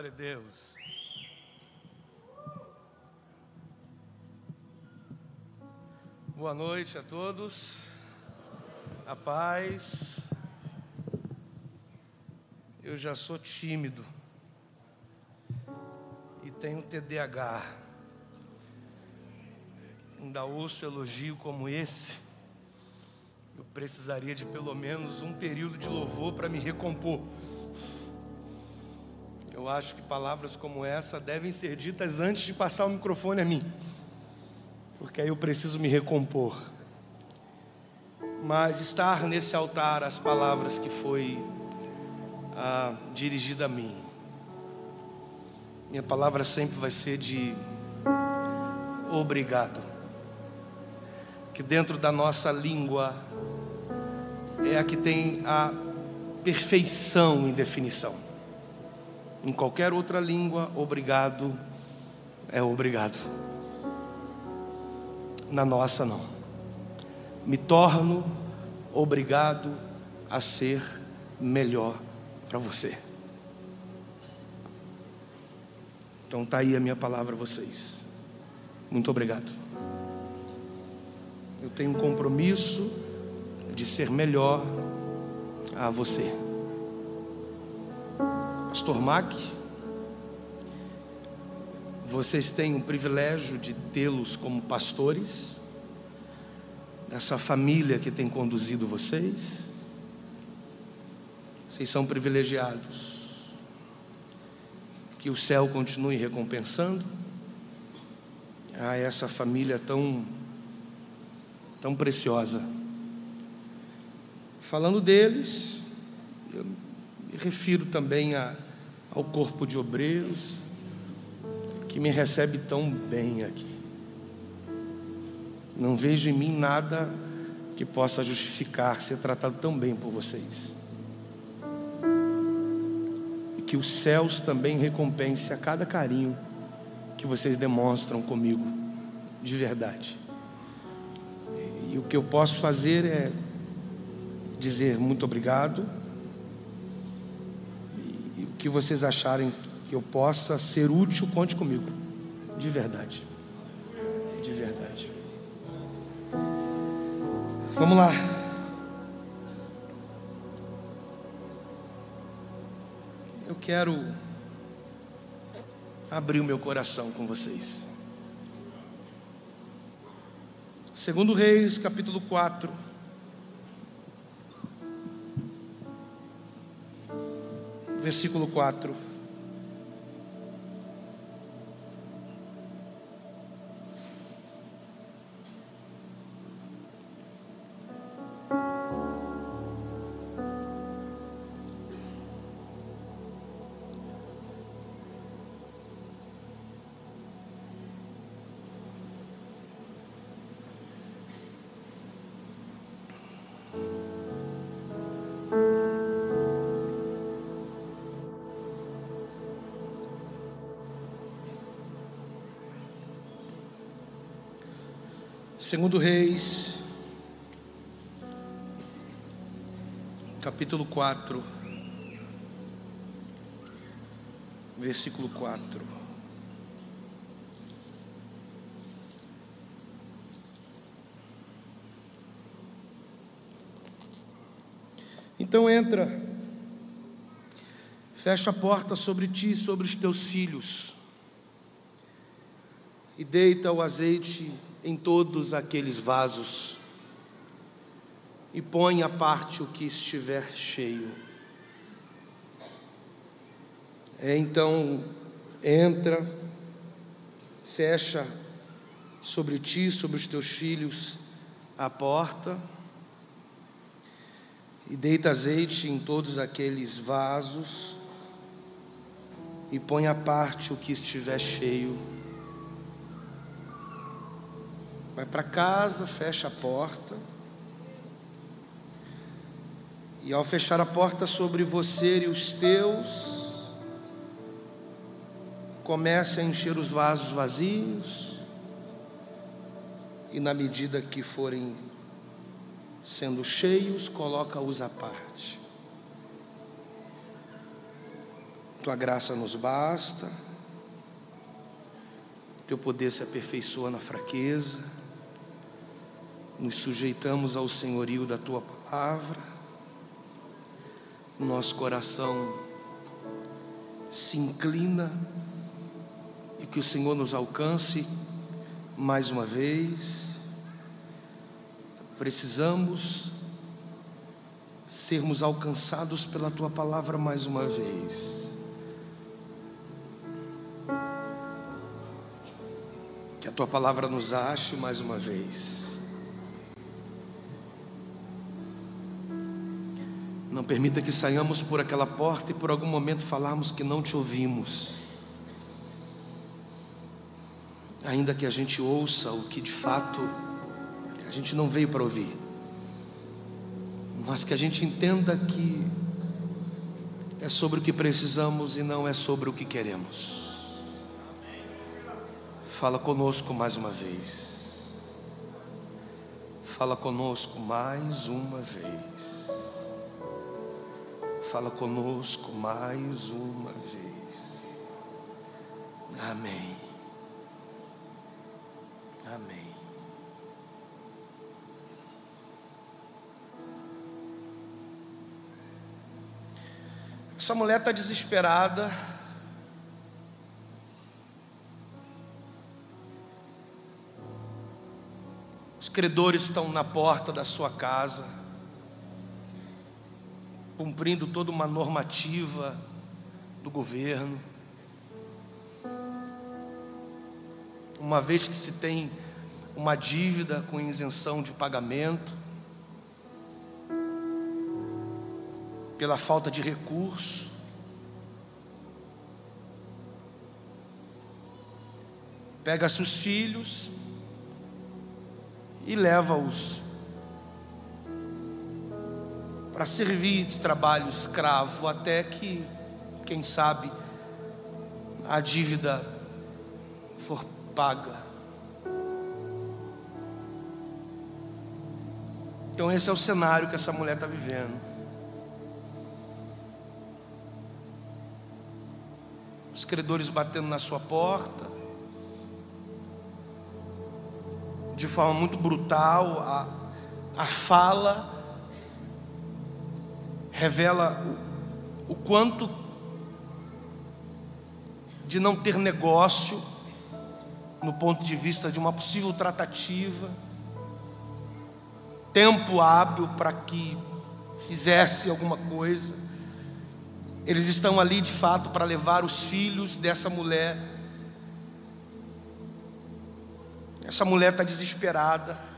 Glória a Deus. Boa noite a todos. A paz. Eu já sou tímido e tenho TDAH. Ainda ouço elogio como esse. Eu precisaria de pelo menos um período de louvor para me recompor. Eu acho que palavras como essa devem ser ditas antes de passar o microfone a mim, porque aí eu preciso me recompor. Mas estar nesse altar as palavras que foi ah, dirigida a mim, minha palavra sempre vai ser de obrigado. Que dentro da nossa língua é a que tem a perfeição em definição. Em qualquer outra língua, obrigado é obrigado. Na nossa, não. Me torno obrigado a ser melhor para você. Então tá aí a minha palavra a vocês. Muito obrigado. Eu tenho um compromisso de ser melhor a você. Pastor Mac, vocês têm o privilégio de tê-los como pastores, dessa família que tem conduzido vocês. Vocês são privilegiados. Que o céu continue recompensando a essa família tão, tão preciosa. Falando deles, eu me refiro também a, ao corpo de obreiros, que me recebe tão bem aqui. Não vejo em mim nada que possa justificar ser tratado tão bem por vocês. E que os céus também recompense a cada carinho que vocês demonstram comigo, de verdade. E o que eu posso fazer é dizer muito obrigado que vocês acharem que eu possa ser útil, conte comigo. De verdade. De verdade. Vamos lá. Eu quero abrir o meu coração com vocês. Segundo Reis, capítulo 4. Versículo 4. Segundo Reis, capítulo 4, versículo 4. Então entra, fecha a porta sobre ti e sobre os teus filhos, e deita o azeite em todos aqueles vasos e põe à parte o que estiver cheio. É, então, entra, fecha sobre ti, sobre os teus filhos, a porta e deita azeite em todos aqueles vasos e põe à parte o que estiver cheio. Vai para casa, fecha a porta. E ao fechar a porta sobre você e os teus, comece a encher os vasos vazios. E na medida que forem sendo cheios, coloca-os à parte. Tua graça nos basta, Teu poder se aperfeiçoa na fraqueza, nos sujeitamos ao senhorio da Tua palavra, nosso coração se inclina e que o Senhor nos alcance mais uma vez. Precisamos sermos alcançados pela tua palavra mais uma vez. Que a tua palavra nos ache mais uma vez. Não permita que saiamos por aquela porta e por algum momento falarmos que não te ouvimos. Ainda que a gente ouça o que de fato a gente não veio para ouvir mas que a gente entenda que é sobre o que precisamos e não é sobre o que queremos. Fala conosco mais uma vez. Fala conosco mais uma vez. Fala conosco mais uma vez. Amém. Amém. Essa mulher está desesperada. Os credores estão na porta da sua casa, cumprindo toda uma normativa do governo. Uma vez que se tem uma dívida com isenção de pagamento, pela falta de recurso. Pega seus filhos e leva-os para servir de trabalho escravo até que, quem sabe, a dívida for paga. Então, esse é o cenário que essa mulher está vivendo. os credores batendo na sua porta, de forma muito brutal, a, a fala revela o, quanto de não ter negócio no ponto de vista de uma possível tratativa, tempo hábil para que fizesse alguma coisa. Eles estão ali de fato para levar os filhos dessa mulher. Essa mulher está desesperada.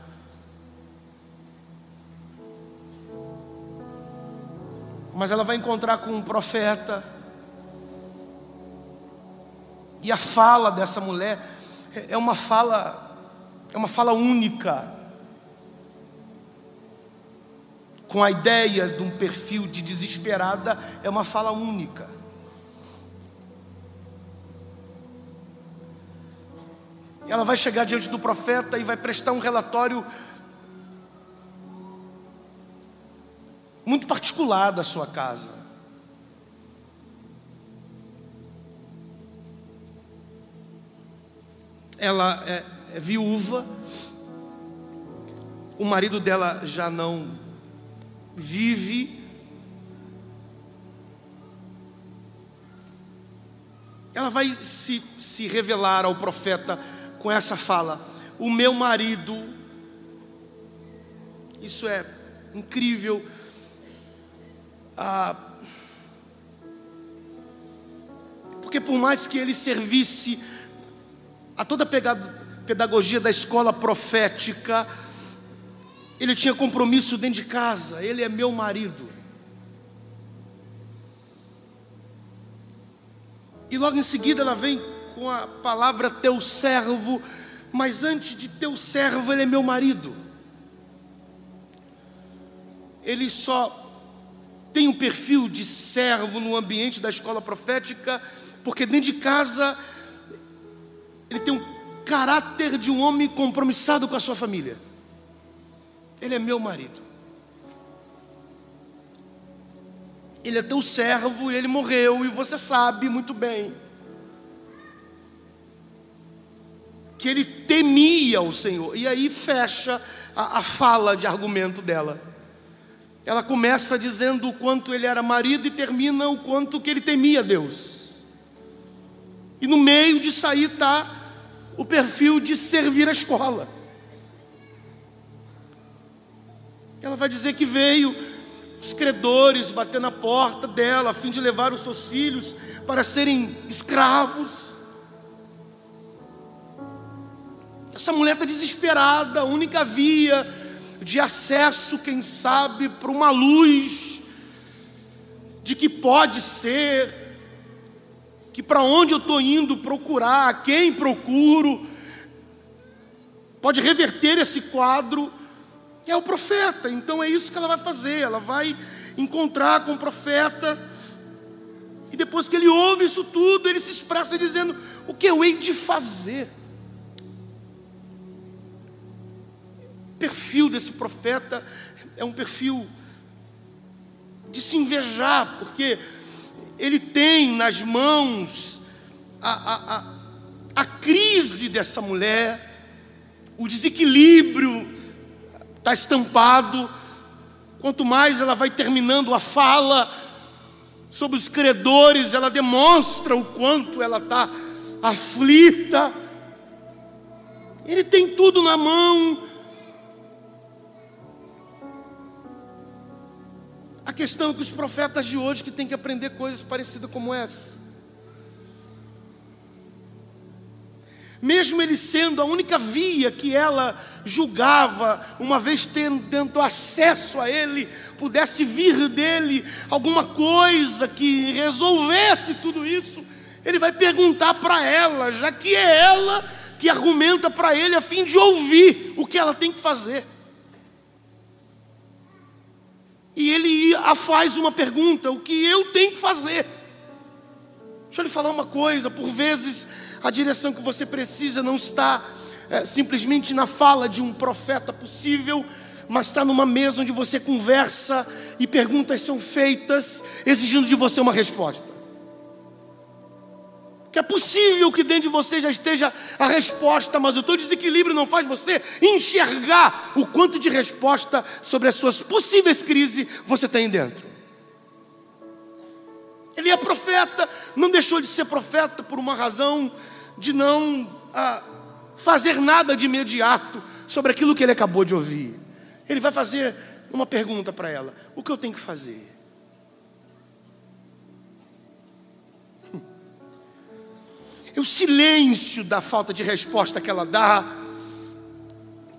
Mas ela vai encontrar com um profeta. E a fala dessa mulher é uma fala, é uma fala única com a ideia de um perfil de desesperada é uma fala única. Ela vai chegar diante do profeta e vai prestar um relatório muito particular da sua casa. Ela é, é viúva, o marido dela já não vive. Ela vai se, se revelar ao profeta com essa fala: O meu marido, isso é incrível. Ah, porque por mais que ele servisse a toda a pedagogia da escola profética, ele tinha compromisso dentro de casa, ele é meu marido. E logo em seguida ela vem com a palavra teu servo, mas antes de teu servo, ele é meu marido. Ele só tem um perfil de servo no ambiente da escola profética, porque dentro de casa ele tem um caráter de um homem compromissado com a sua família. Ele é meu marido. Ele é teu servo e ele morreu, e você sabe muito bem que ele temia o Senhor. E aí fecha a, a fala de argumento dela. Ela começa dizendo o quanto ele era marido e termina o quanto que ele temia Deus. E no meio disso aí está o perfil de servir a escola. Ela vai dizer que veio os credores bater na porta dela a fim de levar os seus filhos para serem escravos. Essa mulher está desesperada, a única via de acesso, quem sabe, para uma luz de que pode ser, que para onde eu estou indo procurar, quem procuro, pode reverter esse quadro é o profeta. Então é isso que ela vai fazer. Ela vai encontrar com o profeta. E depois que ele ouve isso tudo, ele se expressa dizendo: O que eu hei de fazer? Perfil desse profeta é um perfil de se invejar, porque ele tem nas mãos a, a, a, a crise dessa mulher, o desequilíbrio está estampado. Quanto mais ela vai terminando a fala sobre os credores, ela demonstra o quanto ela está aflita. Ele tem tudo na mão. A questão é que os profetas de hoje que têm que aprender coisas parecidas como essa. mesmo ele sendo a única via que ela julgava, uma vez tendo, acesso a ele, pudesse vir dele alguma coisa que resolvesse tudo isso, ele vai perguntar para ela, já que é ela que argumenta para ele a fim de ouvir o que ela tem que fazer. E ele a faz uma pergunta: o que eu tenho que fazer? Deixa eu lhe falar uma coisa: por vezes a direção que você precisa não está é, simplesmente na fala de um profeta possível, mas está numa mesa onde você conversa e perguntas são feitas, exigindo de você uma resposta. Que é possível que dentro de você já esteja a resposta, mas o teu desequilíbrio não faz você enxergar o quanto de resposta sobre as suas possíveis crises você tem dentro. Ele é profeta, não deixou de ser profeta por uma razão de não ah, fazer nada de imediato sobre aquilo que ele acabou de ouvir. Ele vai fazer uma pergunta para ela: O que eu tenho que fazer? O silêncio da falta de resposta que ela dá,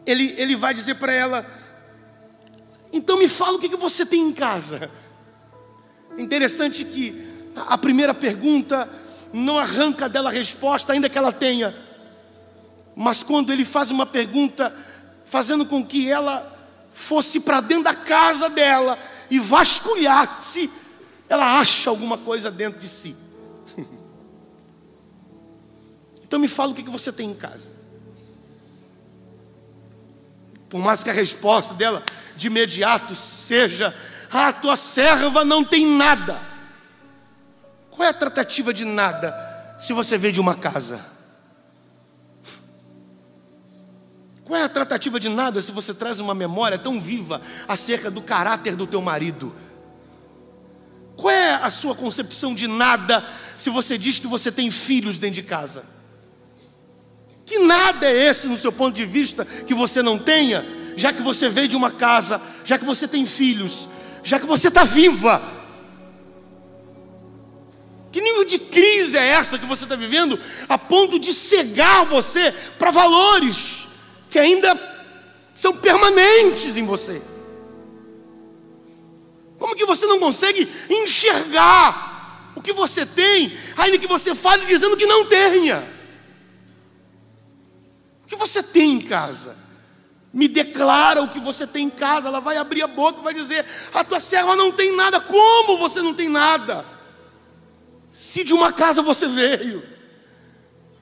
ele, ele vai dizer para ela: Então me fala o que, que você tem em casa. Interessante que a primeira pergunta não arranca dela a resposta, ainda que ela tenha. Mas quando ele faz uma pergunta, fazendo com que ela fosse para dentro da casa dela e vasculhasse, ela acha alguma coisa dentro de si. Então me fala o que você tem em casa. Por mais que a resposta dela de imediato seja: Ah, tua serva não tem nada. Qual é a tratativa de nada se você vê de uma casa? Qual é a tratativa de nada se você traz uma memória tão viva acerca do caráter do teu marido? Qual é a sua concepção de nada se você diz que você tem filhos dentro de casa? Que nada é esse no seu ponto de vista que você não tenha, já que você veio de uma casa, já que você tem filhos, já que você está viva, que nível de crise é essa que você está vivendo, a ponto de cegar você para valores que ainda são permanentes em você? Como que você não consegue enxergar o que você tem, ainda que você fale dizendo que não tenha? O que você tem em casa? Me declara o que você tem em casa. Ela vai abrir a boca e vai dizer: A tua serva não tem nada. Como você não tem nada? Se de uma casa você veio,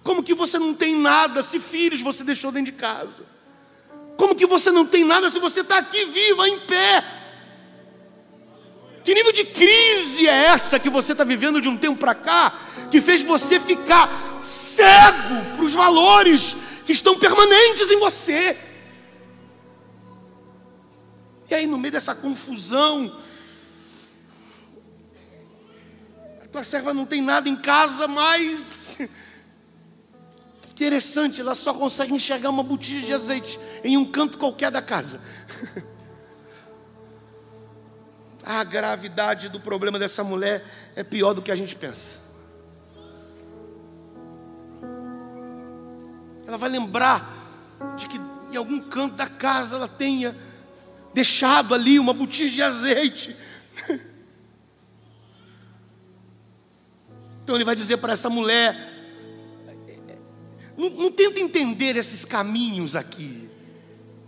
como que você não tem nada se filhos você deixou dentro de casa? Como que você não tem nada se você está aqui viva, em pé? Que nível de crise é essa que você está vivendo de um tempo para cá, que fez você ficar cego para os valores que estão permanentes em você? E aí, no meio dessa confusão, a tua serva não tem nada em casa, mas. Interessante, ela só consegue enxergar uma botija de azeite em um canto qualquer da casa. A gravidade do problema dessa mulher é pior do que a gente pensa. Ela vai lembrar de que em algum canto da casa ela tenha deixado ali uma botija de azeite. Então ele vai dizer para essa mulher: não, não tenta entender esses caminhos aqui,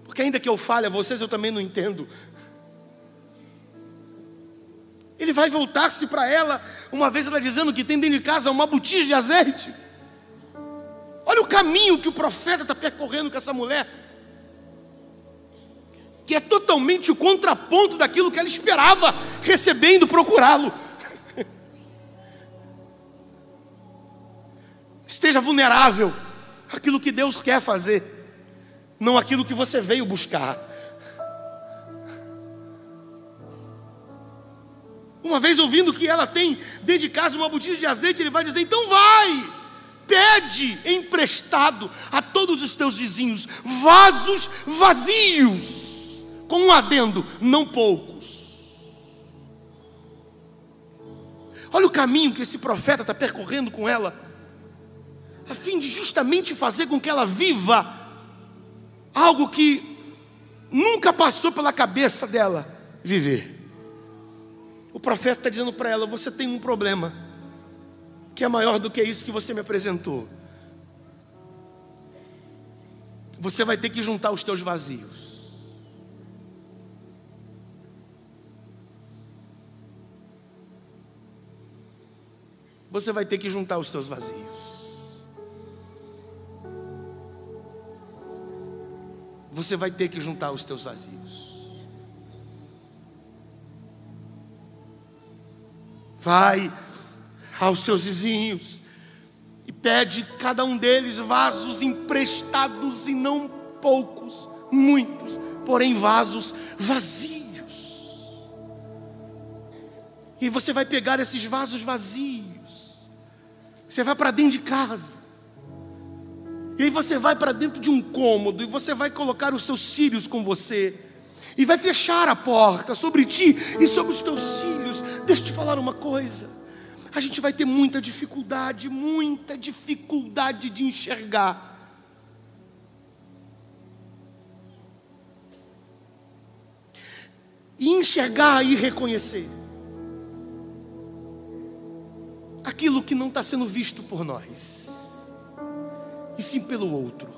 porque ainda que eu fale a vocês, eu também não entendo. Ele vai voltar-se para ela, uma vez ela dizendo que tem dentro de casa uma botija de azeite. Olha o caminho que o profeta está percorrendo com essa mulher, que é totalmente o contraponto daquilo que ela esperava, recebendo procurá-lo. Esteja vulnerável àquilo que Deus quer fazer, não aquilo que você veio buscar. Uma vez ouvindo que ela tem dentro de casa uma botija de azeite, ele vai dizer: então vai, pede emprestado a todos os teus vizinhos vasos vazios, com um adendo, não poucos. Olha o caminho que esse profeta está percorrendo com ela, a fim de justamente fazer com que ela viva algo que nunca passou pela cabeça dela viver. O profeta está dizendo para ela: Você tem um problema, que é maior do que isso que você me apresentou. Você vai ter que juntar os teus vazios. Você vai ter que juntar os teus vazios. Você vai ter que juntar os teus vazios. Vai aos teus vizinhos e pede cada um deles vasos emprestados e não poucos, muitos, porém vasos vazios. E você vai pegar esses vasos vazios, você vai para dentro de casa, e aí você vai para dentro de um cômodo e você vai colocar os seus filhos com você e vai fechar a porta sobre ti e sobre os teus filhos. Deixa eu te falar uma coisa. A gente vai ter muita dificuldade, muita dificuldade de enxergar. E enxergar e reconhecer aquilo que não está sendo visto por nós, e sim pelo outro.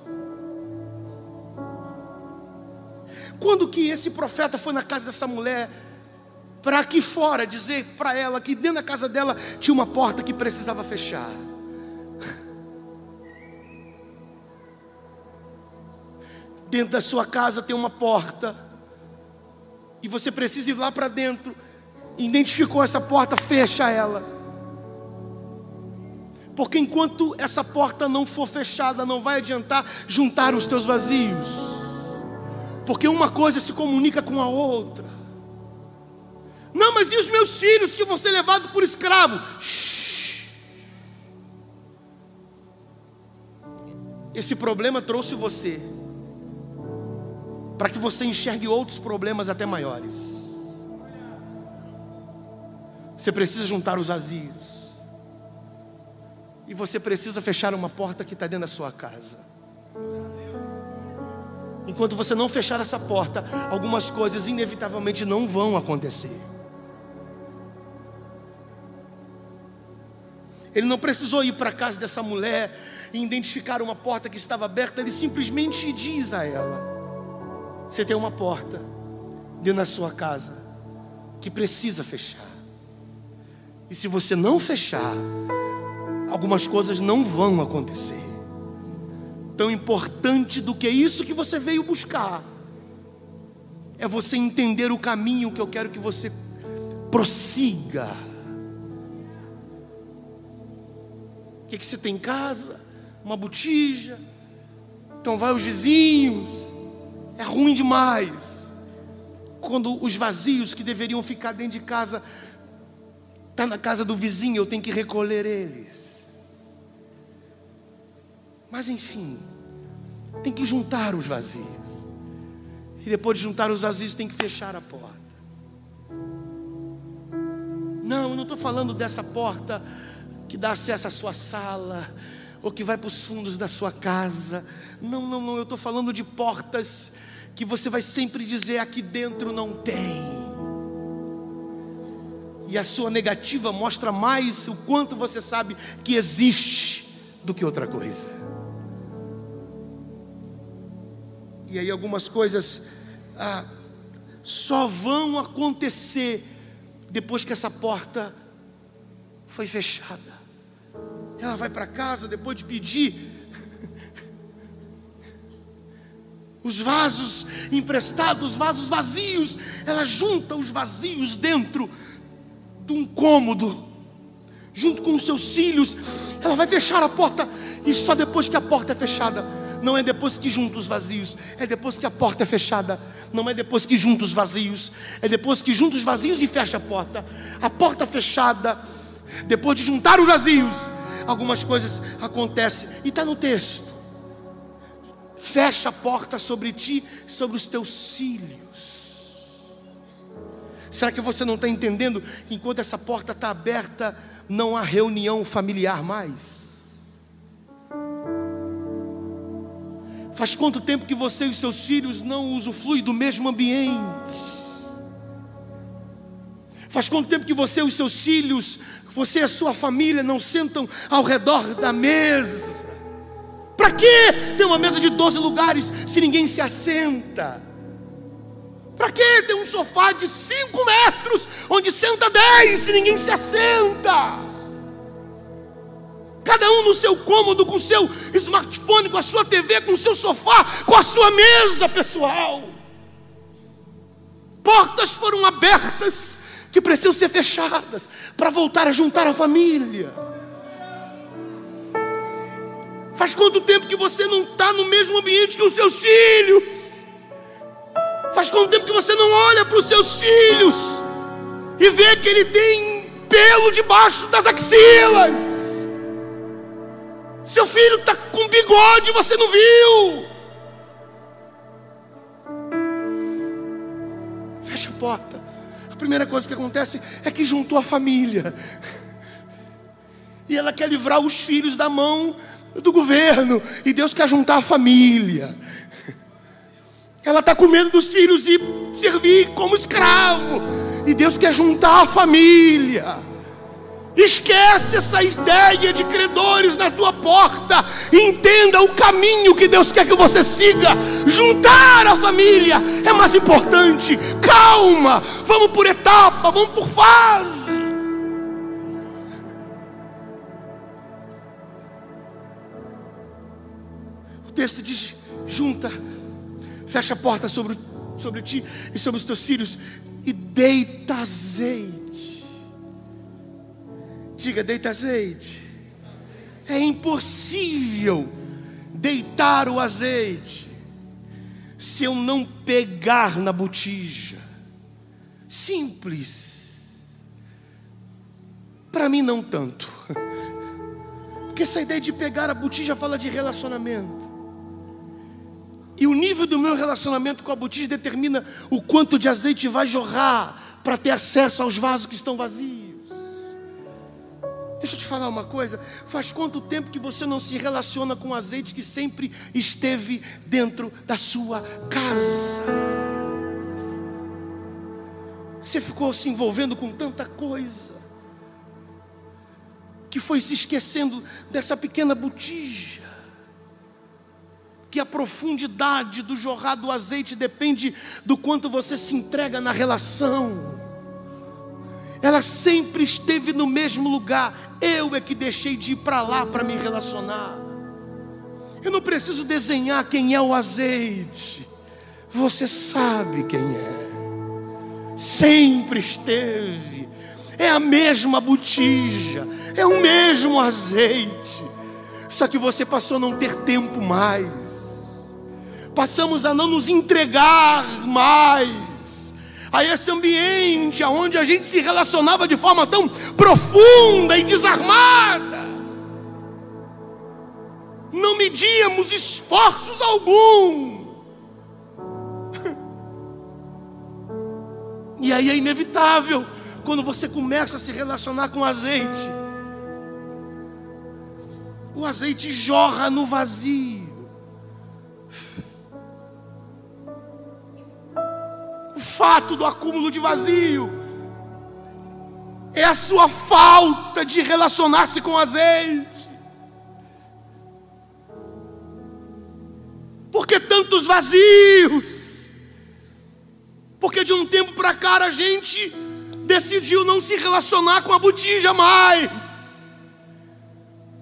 Quando que esse profeta foi na casa dessa mulher para aqui fora dizer para ela que dentro da casa dela tinha uma porta que precisava fechar? Dentro da sua casa tem uma porta e você precisa ir lá para dentro. Identificou essa porta, fecha ela. Porque enquanto essa porta não for fechada, não vai adiantar juntar os teus vazios porque uma coisa se comunica com a outra. Não, mas e os meus filhos que vão ser levados por escravo? Shhh. Esse problema trouxe você para que você enxergue outros problemas até maiores. Você precisa juntar os vazios. E você precisa fechar uma porta que está dentro da sua casa. Enquanto você não fechar essa porta, algumas coisas inevitavelmente não vão acontecer. Ele não precisou ir para a casa dessa mulher e identificar uma porta que estava aberta, ele simplesmente diz a ela: Você tem uma porta dentro da sua casa que precisa fechar. E se você não fechar, algumas coisas não vão acontecer tão importante do que isso que você veio buscar. É você entender o caminho que eu quero que você prossiga. O que, que você tem em casa? Uma botija. Então vai os vizinhos. É ruim demais. Quando os vazios que deveriam ficar dentro de casa está na casa do vizinho, eu tenho que recolher eles. Mas enfim, tem que juntar os vazios. E depois de juntar os vazios, tem que fechar a porta. Não, eu não estou falando dessa porta que dá acesso à sua sala, ou que vai para os fundos da sua casa. Não, não, não, eu estou falando de portas que você vai sempre dizer aqui dentro não tem. E a sua negativa mostra mais o quanto você sabe que existe do que outra coisa. E aí algumas coisas ah, só vão acontecer depois que essa porta foi fechada. Ela vai para casa depois de pedir os vasos emprestados, os vasos vazios. Ela junta os vazios dentro de um cômodo, junto com os seus filhos. Ela vai fechar a porta e só depois que a porta é fechada. Não é depois que junta os vazios, é depois que a porta é fechada. Não é depois que junta os vazios, é depois que junta os vazios e fecha a porta. A porta fechada, depois de juntar os vazios, algumas coisas acontecem. E está no texto. Fecha a porta sobre ti, sobre os teus filhos. Será que você não está entendendo que enquanto essa porta está aberta, não há reunião familiar mais? Faz quanto tempo que você e os seus filhos não usufruem do mesmo ambiente? Faz quanto tempo que você e os seus filhos, você e a sua família não sentam ao redor da mesa? Para que ter uma mesa de 12 lugares se ninguém se assenta? Para que ter um sofá de 5 metros onde senta 10 se ninguém se assenta? Cada um no seu cômodo, com o seu smartphone, com a sua TV, com o seu sofá, com a sua mesa pessoal. Portas foram abertas que precisam ser fechadas para voltar a juntar a família. Faz quanto tempo que você não está no mesmo ambiente que os seus filhos? Faz quanto tempo que você não olha para os seus filhos e vê que ele tem pelo debaixo das axilas? Seu filho está com bigode, você não viu? Fecha a porta. A primeira coisa que acontece é que juntou a família. E ela quer livrar os filhos da mão do governo. E Deus quer juntar a família. Ela está com medo dos filhos e servir como escravo. E Deus quer juntar a família. Esquece essa ideia de credores na tua porta. Entenda o caminho que Deus quer que você siga. Juntar a família é mais importante. Calma, vamos por etapa, vamos por fase. O texto diz: junta, fecha a porta sobre, sobre ti e sobre os teus filhos e deita azeite Diga, deita azeite. É impossível deitar o azeite se eu não pegar na botija. Simples. Para mim, não tanto. Porque essa ideia de pegar a botija fala de relacionamento. E o nível do meu relacionamento com a botija determina o quanto de azeite vai jorrar para ter acesso aos vasos que estão vazios. Deixa eu te falar uma coisa: faz quanto tempo que você não se relaciona com o azeite que sempre esteve dentro da sua casa? Você ficou se envolvendo com tanta coisa, que foi se esquecendo dessa pequena botija, que a profundidade do jorrar do azeite depende do quanto você se entrega na relação ela sempre esteve no mesmo lugar. Eu é que deixei de ir para lá para me relacionar. Eu não preciso desenhar quem é o azeite. Você sabe quem é. Sempre esteve É a mesma botija, é o mesmo azeite. Só que você passou a não ter tempo mais. Passamos a não nos entregar mais a esse ambiente onde a gente se relacionava de forma tão profunda e desarmada. Não medíamos esforços algum. E aí é inevitável quando você começa a se relacionar com azeite. O azeite jorra no vazio. Fato do acúmulo de vazio é a sua falta de relacionar-se com azeite. Por que tantos vazios? Porque de um tempo para cá a gente decidiu não se relacionar com a botija mais.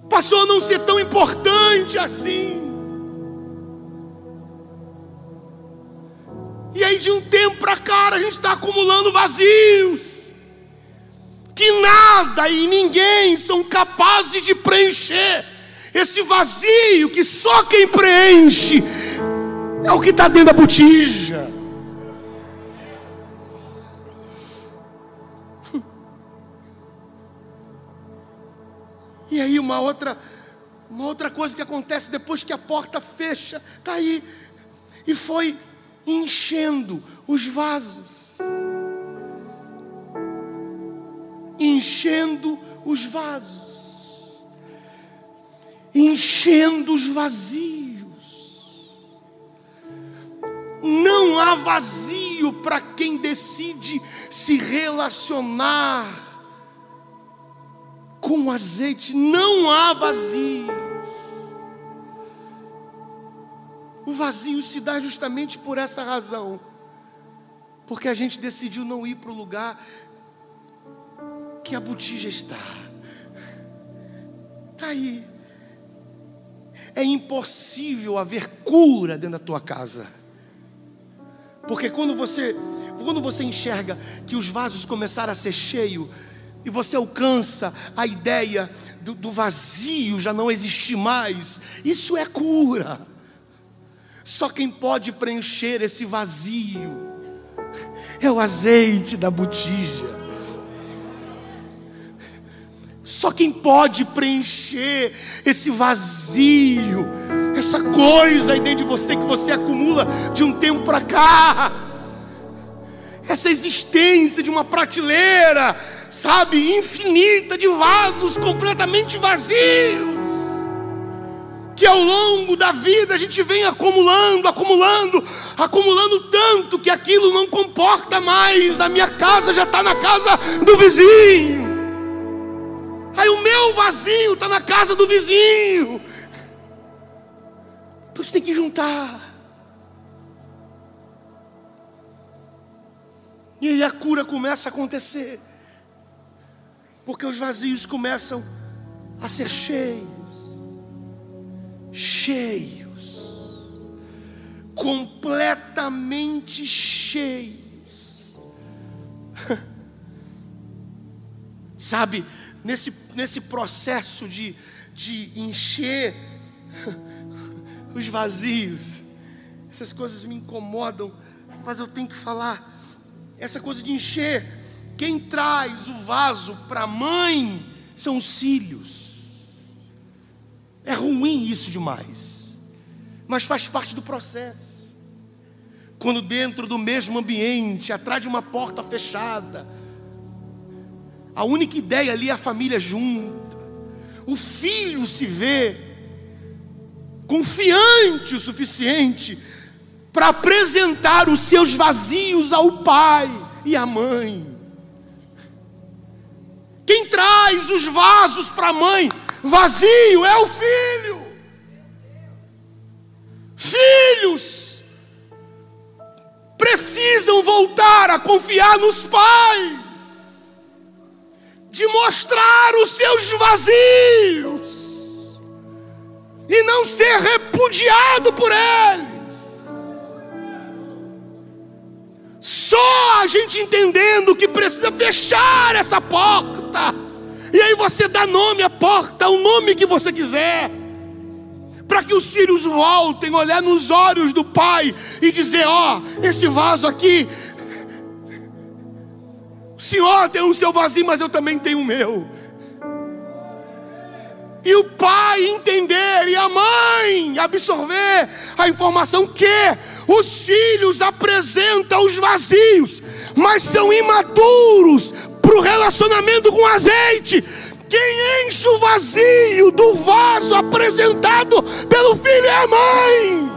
Passou a não ser tão importante assim. E aí, de um tempo para cá, a gente está acumulando vazios. Que nada e ninguém são capazes de preencher esse vazio que só quem preenche é o que está dentro da botija. E aí uma outra, uma outra coisa que acontece depois que a porta fecha, está aí, e foi enchendo os vasos. Enchendo os vasos. Enchendo os vazios. Não há vazio para quem decide se relacionar com azeite, não há vazio. O vazio se dá justamente por essa razão, porque a gente decidiu não ir para o lugar que a botija está. Está aí. É impossível haver cura dentro da tua casa. Porque quando você, quando você enxerga que os vasos começaram a ser cheios, e você alcança a ideia do, do vazio já não existir mais, isso é cura. Só quem pode preencher esse vazio é o azeite da botija. Só quem pode preencher esse vazio, essa coisa aí dentro de você que você acumula de um tempo para cá, essa existência de uma prateleira sabe, infinita de vasos completamente vazios. Que ao longo da vida a gente vem acumulando, acumulando, acumulando tanto que aquilo não comporta mais. A minha casa já está na casa do vizinho. Aí o meu vazio está na casa do vizinho. Então tem que juntar. E aí a cura começa a acontecer. Porque os vazios começam a ser cheios, cheios, completamente cheios. Sabe, nesse, nesse processo de, de encher os vazios, essas coisas me incomodam, mas eu tenho que falar. Essa coisa de encher quem traz o vaso para a mãe são os filhos. É ruim isso demais, mas faz parte do processo. Quando dentro do mesmo ambiente, atrás de uma porta fechada, a única ideia ali é a família junta, o filho se vê confiante o suficiente para apresentar os seus vazios ao pai e à mãe. Quem traz os vasos para a mãe vazio é o filho. Filhos precisam voltar a confiar nos pais, de mostrar os seus vazios e não ser repudiado por eles. Só a gente entendendo que precisa fechar essa porta. E aí você dá nome à porta, o nome que você quiser. Para que os filhos voltem, olhar nos olhos do pai e dizer: Ó, oh, esse vaso aqui, o senhor tem o seu vazio, mas eu também tenho o meu e o pai entender e a mãe absorver a informação que os filhos apresentam os vazios, mas são imaturos para o relacionamento com azeite. Quem enche o vazio do vaso apresentado pelo filho é a mãe.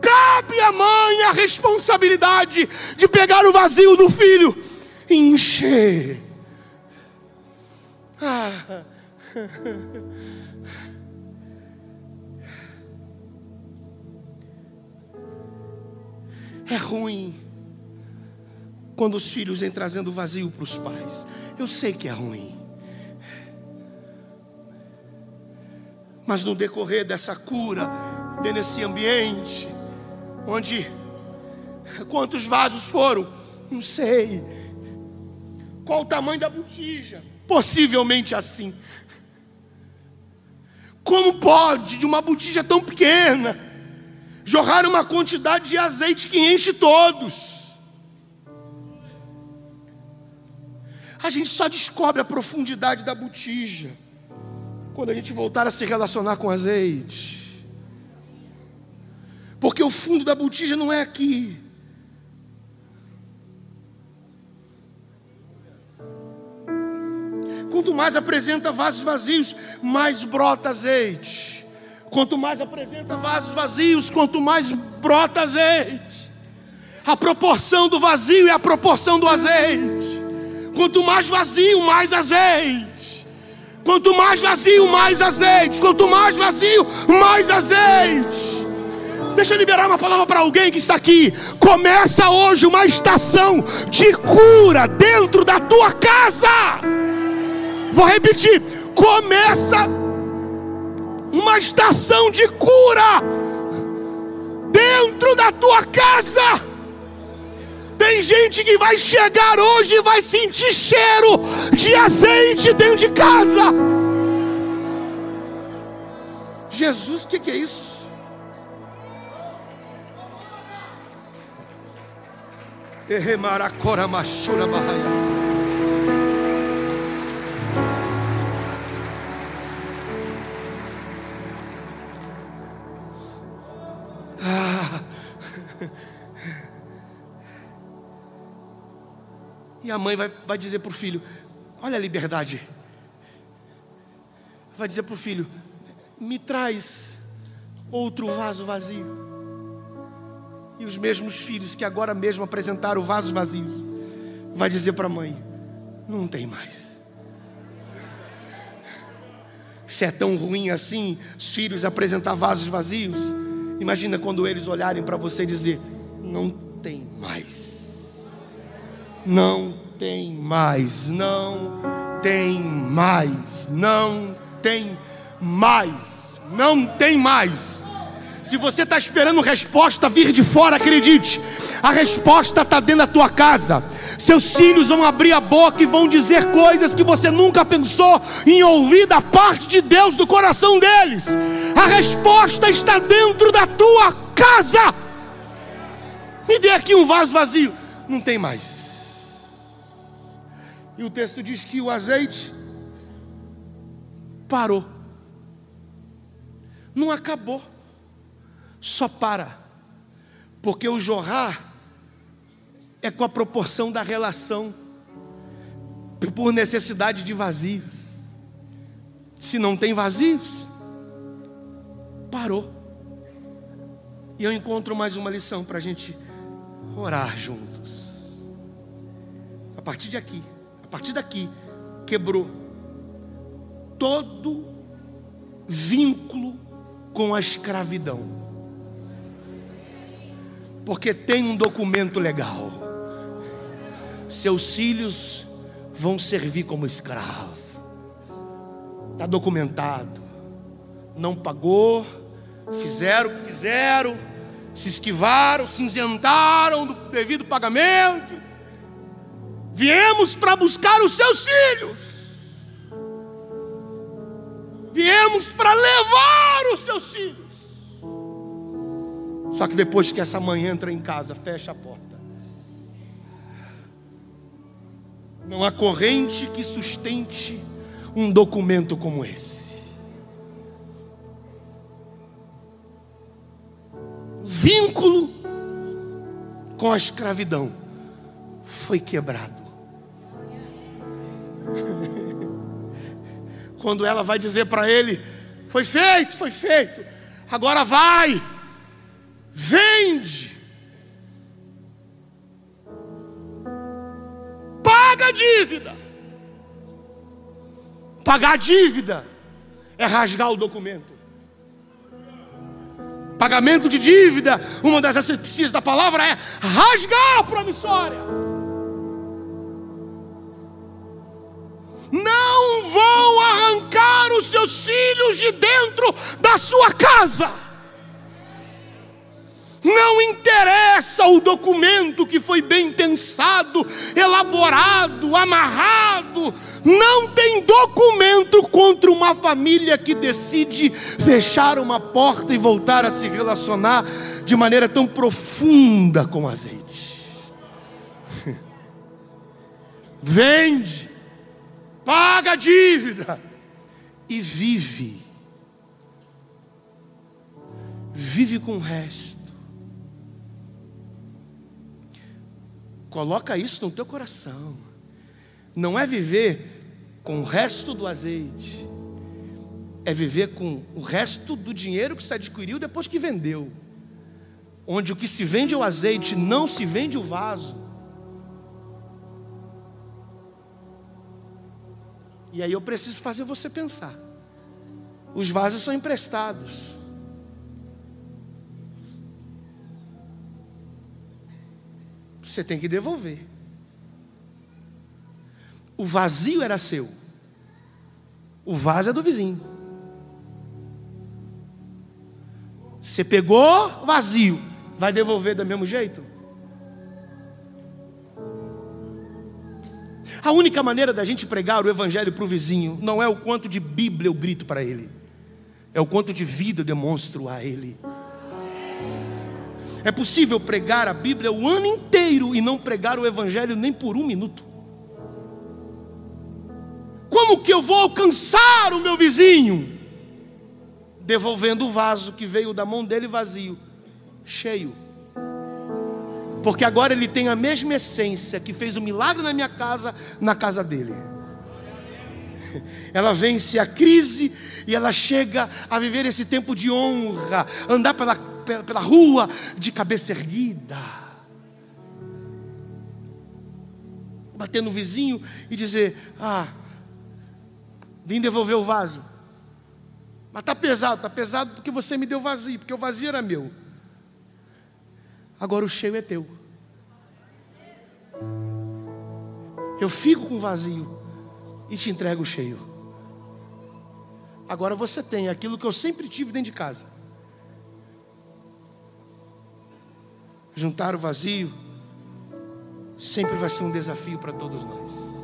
Cabe à mãe a responsabilidade de pegar o vazio do filho e encher ah. É ruim quando os filhos vêm trazendo vazio para os pais. Eu sei que é ruim. Mas no decorrer dessa cura, nesse ambiente, onde quantos vasos foram? Não sei. Qual o tamanho da botija? Possivelmente assim. Como pode, de uma botija tão pequena, jorrar uma quantidade de azeite que enche todos? A gente só descobre a profundidade da botija quando a gente voltar a se relacionar com azeite. Porque o fundo da botija não é aqui. Quanto mais apresenta vasos vazios, mais brota azeite. Quanto mais apresenta vasos vazios, quanto mais brota azeite. A proporção do vazio é a proporção do azeite. Quanto mais vazio, mais azeite. Quanto mais vazio, mais azeite. Quanto mais vazio, mais azeite. Deixa eu liberar uma palavra para alguém que está aqui. Começa hoje uma estação de cura dentro da tua casa. Vou repetir: começa uma estação de cura dentro da tua casa. Tem gente que vai chegar hoje e vai sentir cheiro de azeite dentro de casa. Jesus, o que, que é isso? Machura barraia. E a mãe vai, vai dizer para o filho: Olha a liberdade. Vai dizer para o filho: Me traz outro vaso vazio. E os mesmos filhos que agora mesmo apresentaram vasos vazios, vai dizer para a mãe: Não tem mais. Se é tão ruim assim, os filhos apresentar vasos vazios, imagina quando eles olharem para você e dizer: Não tem mais. Não tem mais, não tem mais, não tem mais, não tem mais. Se você está esperando resposta vir de fora, acredite, a resposta está dentro da tua casa. Seus filhos vão abrir a boca e vão dizer coisas que você nunca pensou em ouvir da parte de Deus, do coração deles. A resposta está dentro da tua casa. Me dê aqui um vaso vazio. Não tem mais. E o texto diz que o azeite parou. Não acabou. Só para. Porque o jorrar é com a proporção da relação por necessidade de vazios. Se não tem vazios, parou. E eu encontro mais uma lição para a gente orar juntos. A partir de aqui. A partir daqui, quebrou todo vínculo com a escravidão. Porque tem um documento legal. Seus filhos vão servir como escravo. Está documentado. Não pagou, fizeram o que fizeram, se esquivaram, cinzentaram do devido pagamento. Viemos para buscar os seus filhos. Viemos para levar os seus filhos. Só que depois que essa mãe entra em casa, fecha a porta. Não há corrente que sustente um documento como esse. Vínculo com a escravidão foi quebrado. Quando ela vai dizer para ele: Foi feito, foi feito, agora vai, vende paga a dívida. Pagar a dívida é rasgar o documento. Pagamento de dívida, uma das acepções da palavra é rasgar a promissória. Vão arrancar os seus filhos de dentro da sua casa. Não interessa o documento que foi bem pensado, elaborado, amarrado. Não tem documento contra uma família que decide fechar uma porta e voltar a se relacionar de maneira tão profunda com azeite. Vende, paga a dívida e vive. Vive com o resto. Coloca isso no teu coração. Não é viver com o resto do azeite, é viver com o resto do dinheiro que se adquiriu depois que vendeu. Onde o que se vende é o azeite, não se vende o vaso. E aí eu preciso fazer você pensar. Os vasos são emprestados. você tem que devolver. O vazio era seu, o vaso é do vizinho. Você pegou vazio, vai devolver do mesmo jeito? A única maneira da gente pregar o evangelho para o vizinho não é o quanto de Bíblia eu grito para ele, é o quanto de vida eu demonstro a ele. É possível pregar a Bíblia o ano inteiro e não pregar o Evangelho nem por um minuto. Como que eu vou alcançar o meu vizinho? Devolvendo o vaso que veio da mão dele vazio, cheio. Porque agora ele tem a mesma essência que fez o milagre na minha casa, na casa dele. Ela vence a crise e ela chega a viver esse tempo de honra, andar pela pela, pela rua de cabeça erguida. Bater no vizinho e dizer: Ah, vim devolver o vaso. Mas está pesado, está pesado porque você me deu vazio, porque o vazio era meu. Agora o cheio é teu. Eu fico com o vazio e te entrego o cheio. Agora você tem aquilo que eu sempre tive dentro de casa. juntar o vazio, sempre vai ser um desafio para todos nós.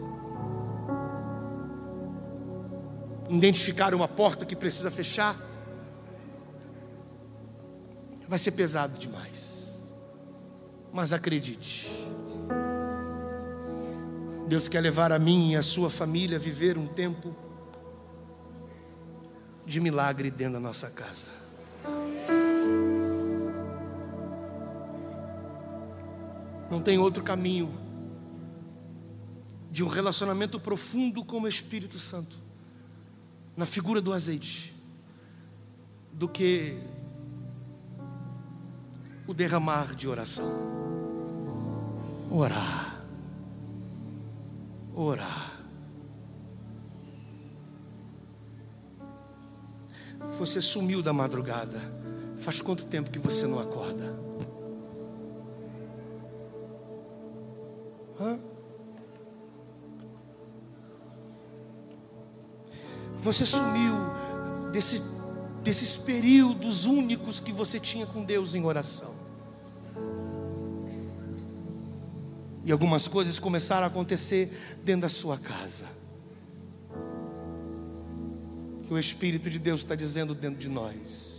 Identificar uma porta que precisa fechar, vai ser pesado demais. Mas acredite, Deus quer levar a mim e a sua família a viver um tempo de milagre dentro da nossa casa. Não tem outro caminho de um relacionamento profundo com o Espírito Santo, na figura do azeite, do que o derramar de oração. Orar. Orar. Você sumiu da madrugada. Faz quanto tempo que você não acorda? Hã? Você sumiu desse, desses períodos únicos que você tinha com Deus em oração. E algumas coisas começaram a acontecer dentro da sua casa. Que o Espírito de Deus está dizendo dentro de nós.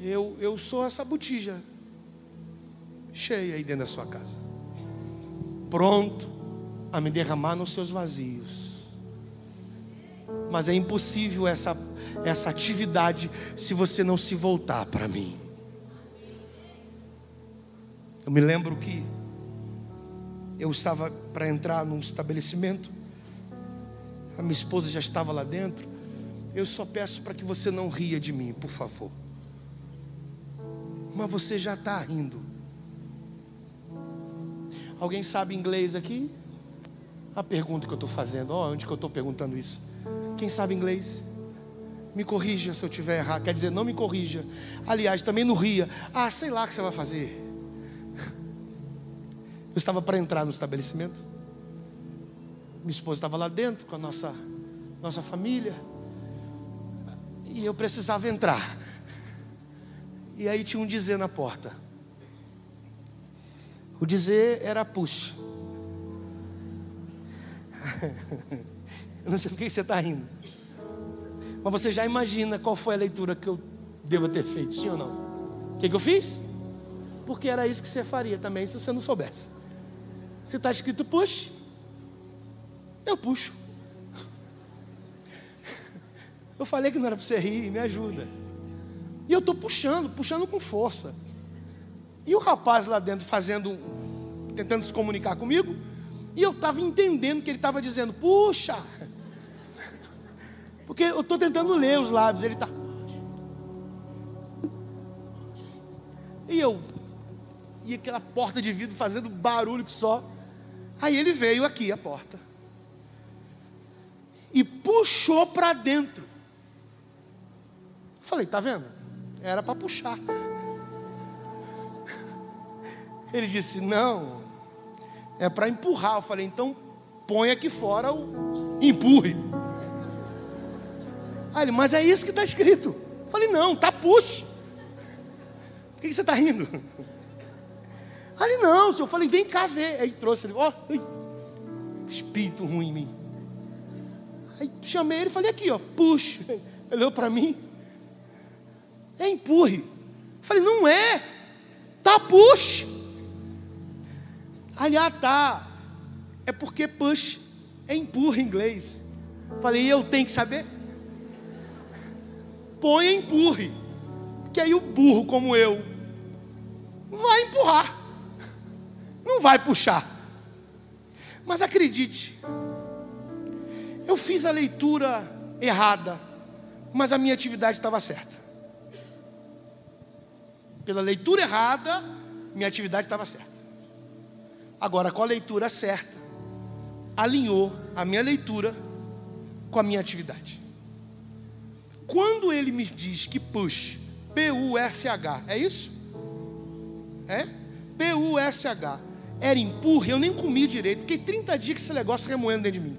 Eu, eu sou essa botija cheia aí dentro da sua casa, pronto a me derramar nos seus vazios. Mas é impossível essa, essa atividade se você não se voltar para mim. Eu me lembro que eu estava para entrar num estabelecimento, a minha esposa já estava lá dentro. Eu só peço para que você não ria de mim, por favor. Mas você já está rindo. Alguém sabe inglês aqui? A pergunta que eu estou fazendo, oh, onde que eu estou perguntando isso? Quem sabe inglês? Me corrija se eu estiver errado. Quer dizer, não me corrija. Aliás, também não ria. Ah, sei lá o que você vai fazer. Eu estava para entrar no estabelecimento. Minha esposa estava lá dentro com a nossa, nossa família. E eu precisava entrar. E aí tinha um dizer na porta. O dizer era push. eu não sei por que você está rindo. Mas você já imagina qual foi a leitura que eu devo ter feito, sim ou não? O que, que eu fiz? Porque era isso que você faria também se você não soubesse. Se está escrito push, eu puxo. Eu falei que não era para você rir, me ajuda. E eu estou puxando, puxando com força. E o rapaz lá dentro fazendo, tentando se comunicar comigo, e eu estava entendendo que ele estava dizendo, puxa. Porque eu estou tentando ler os lábios, ele está. E eu, e aquela porta de vidro fazendo barulho que só. Aí ele veio aqui a porta. E puxou para dentro. Falei, tá vendo? Era para puxar. Ele disse: Não, é para empurrar. Eu falei: Então põe aqui fora o empurre. Aí ele: Mas é isso que está escrito. Eu falei: Não, tá puxe. Por que, que você está rindo? Aí ele: Não, senhor. Eu falei: Vem cá ver. Aí trouxe ele: Ó, oh, espírito ruim em mim. Aí chamei ele e falei: Aqui, ó, puxa. Ele olhou para mim: É empurre. Eu falei: Não é, tá puxe. Aliás, tá. É porque push é empurra em inglês. Falei, eu tenho que saber? Põe empurre. Que aí o burro como eu vai empurrar. Não vai puxar. Mas acredite, eu fiz a leitura errada, mas a minha atividade estava certa. Pela leitura errada, minha atividade estava certa. Agora, com a leitura certa, alinhou a minha leitura com a minha atividade. Quando ele me diz que push, P-U-S-H, é isso? É? P-U-S-H, era empurre, eu nem comi direito, fiquei 30 dias com esse negócio remoendo dentro de mim.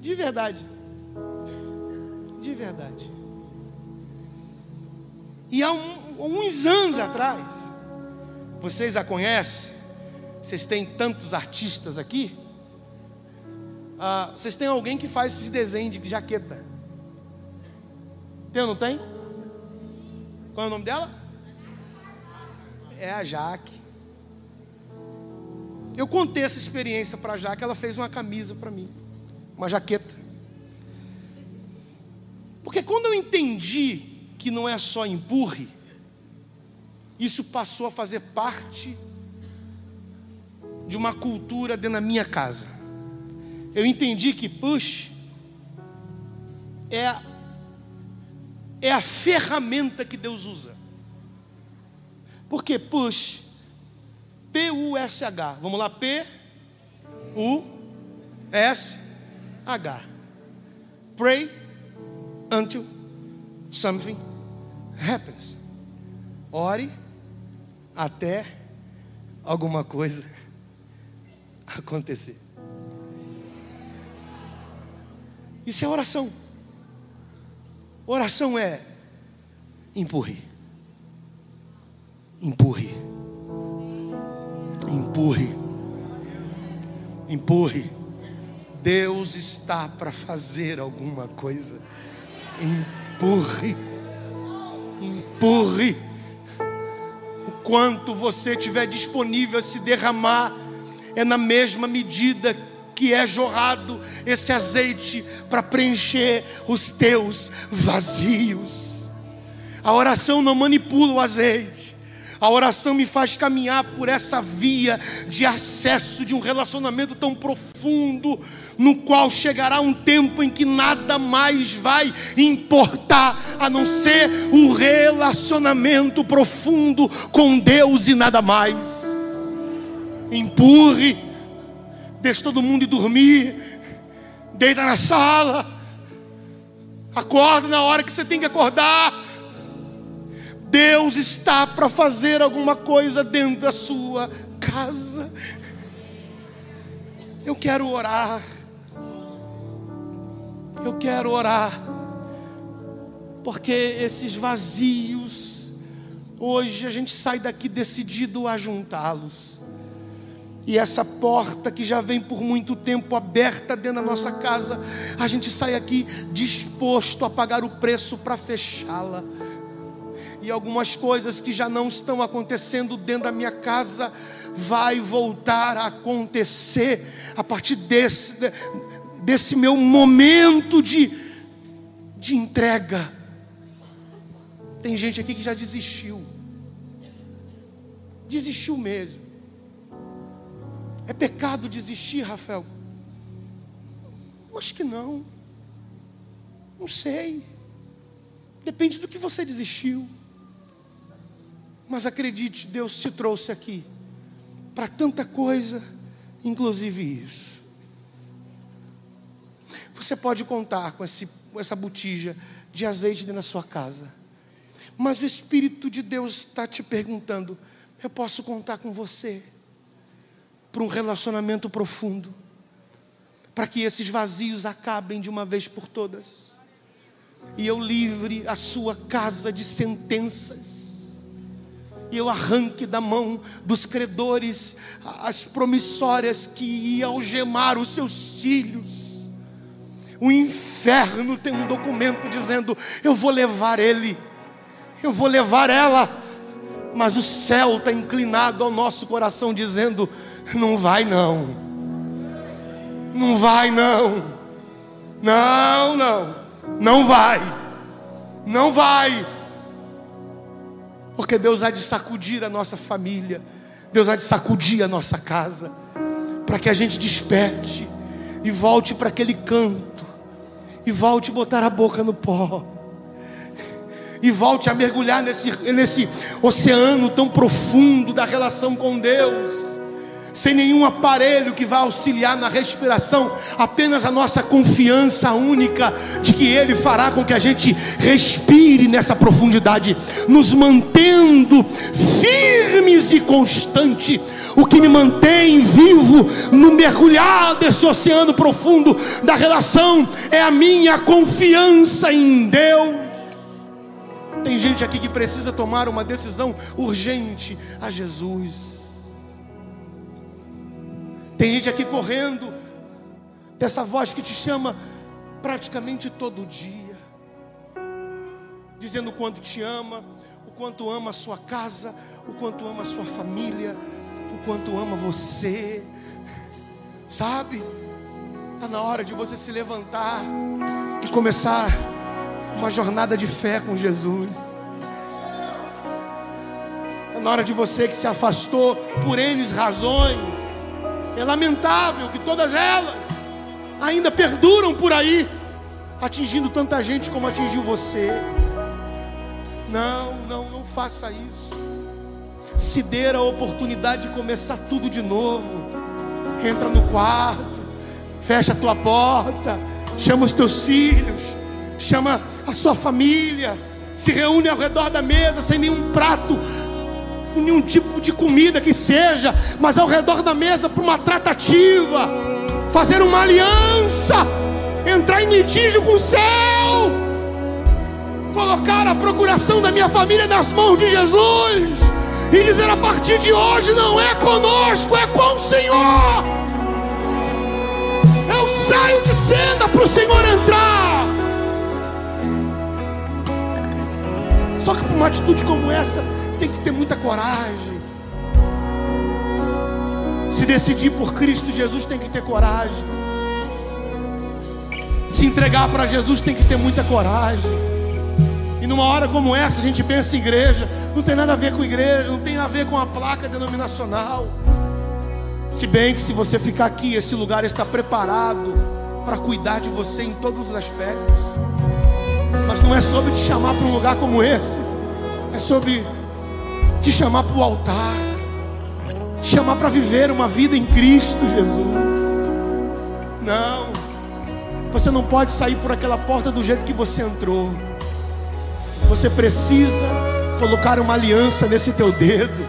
De verdade. De verdade. E há um, uns anos atrás, vocês a conhecem, vocês têm tantos artistas aqui. Ah, vocês têm alguém que faz esses desenhos de jaqueta? Tem ou não tem? Qual é o nome dela? É a Jaque. Eu contei essa experiência para a Jaque, ela fez uma camisa para mim, uma jaqueta. Porque quando eu entendi que não é só empurre, isso passou a fazer parte de uma cultura dentro da minha casa. Eu entendi que push é é a ferramenta que Deus usa. Porque push, P-U-S-H, vamos lá, P-U-S-H. Pray until something happens. Ore até alguma coisa acontecer. Isso é oração. Oração é empurre. Empurre. Empurre. Empurre. Deus está para fazer alguma coisa. Empurre. Empurre. O quanto você tiver disponível a se derramar, é na mesma medida que é jorrado esse azeite para preencher os teus vazios. A oração não manipula o azeite. A oração me faz caminhar por essa via de acesso de um relacionamento tão profundo, no qual chegará um tempo em que nada mais vai importar a não ser um relacionamento profundo com Deus e nada mais. Empurre deixa todo mundo ir dormir, deita na sala, acorda na hora que você tem que acordar. Deus está para fazer alguma coisa dentro da sua casa. Eu quero orar. Eu quero orar. Porque esses vazios, hoje a gente sai daqui decidido a juntá-los. E essa porta que já vem por muito tempo aberta dentro da nossa casa, a gente sai aqui disposto a pagar o preço para fechá-la. E algumas coisas que já não estão acontecendo dentro da minha casa, vai voltar a acontecer a partir desse, desse meu momento de, de entrega. Tem gente aqui que já desistiu, desistiu mesmo. É pecado desistir, Rafael? Acho que não. Não sei. Depende do que você desistiu. Mas acredite, Deus te trouxe aqui para tanta coisa, inclusive isso. Você pode contar com, esse, com essa botija de azeite dentro da sua casa. Mas o Espírito de Deus está te perguntando: eu posso contar com você? para um relacionamento profundo, para que esses vazios acabem de uma vez por todas, e eu livre a sua casa de sentenças, e eu arranque da mão dos credores as promissórias que iam algemar os seus filhos. O inferno tem um documento dizendo: Eu vou levar ele, eu vou levar ela. Mas o céu está inclinado ao nosso coração, dizendo: não vai não. Não vai não. Não, não. Não vai. Não vai. Porque Deus há de sacudir a nossa família. Deus há de sacudir a nossa casa. Para que a gente desperte e volte para aquele canto. E volte a botar a boca no pó. E volte a mergulhar nesse, nesse oceano tão profundo da relação com Deus sem nenhum aparelho que vá auxiliar na respiração, apenas a nossa confiança única de que Ele fará com que a gente respire nessa profundidade, nos mantendo firmes e constantes. O que me mantém vivo no mergulhar desse oceano profundo da relação é a minha confiança em Deus. Tem gente aqui que precisa tomar uma decisão urgente a Jesus. Tem gente aqui correndo dessa voz que te chama praticamente todo dia, dizendo o quanto te ama, o quanto ama a sua casa, o quanto ama a sua família, o quanto ama você. Sabe? Está na hora de você se levantar e começar uma jornada de fé com Jesus. Está na hora de você que se afastou por N razões é lamentável que todas elas ainda perduram por aí, atingindo tanta gente como atingiu você. Não, não, não faça isso. Se dê a oportunidade de começar tudo de novo. Entra no quarto, fecha a tua porta, chama os teus filhos, chama a sua família, se reúne ao redor da mesa sem nenhum prato com nenhum tipo de comida que seja, mas ao redor da mesa para uma tratativa, fazer uma aliança, entrar em litígio com o céu, colocar a procuração da minha família nas mãos de Jesus e dizer: a partir de hoje não é conosco, é com o Senhor. Eu saio de cena para o Senhor entrar. Só que para uma atitude como essa, tem que ter muita coragem. Se decidir por Cristo Jesus, tem que ter coragem. Se entregar para Jesus, tem que ter muita coragem. E numa hora como essa, a gente pensa em igreja, não tem nada a ver com igreja, não tem nada a ver com a placa denominacional. Se bem que se você ficar aqui, esse lugar está preparado para cuidar de você em todos os aspectos. Mas não é sobre te chamar para um lugar como esse, é sobre te chamar para o altar, te chamar para viver uma vida em Cristo Jesus. Não, você não pode sair por aquela porta do jeito que você entrou. Você precisa colocar uma aliança nesse teu dedo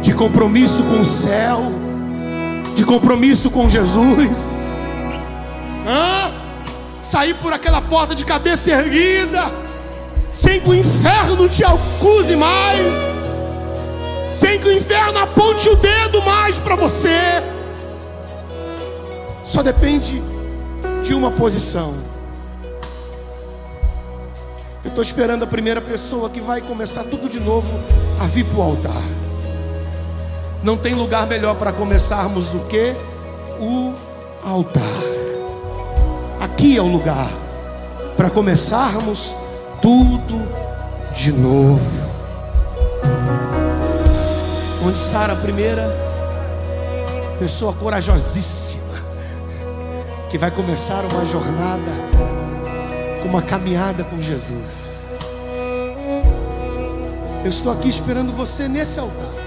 de compromisso com o céu, de compromisso com Jesus. Sair por aquela porta de cabeça erguida, sem que o inferno te acuse mais, sem que o inferno aponte o dedo mais para você. Só depende de uma posição. Eu estou esperando a primeira pessoa que vai começar tudo de novo a vir para o altar. Não tem lugar melhor para começarmos do que o altar. Aqui é o lugar para começarmos tudo de novo. Onde está a primeira pessoa corajosíssima que vai começar uma jornada uma caminhada com Jesus. Eu estou aqui esperando você nesse altar.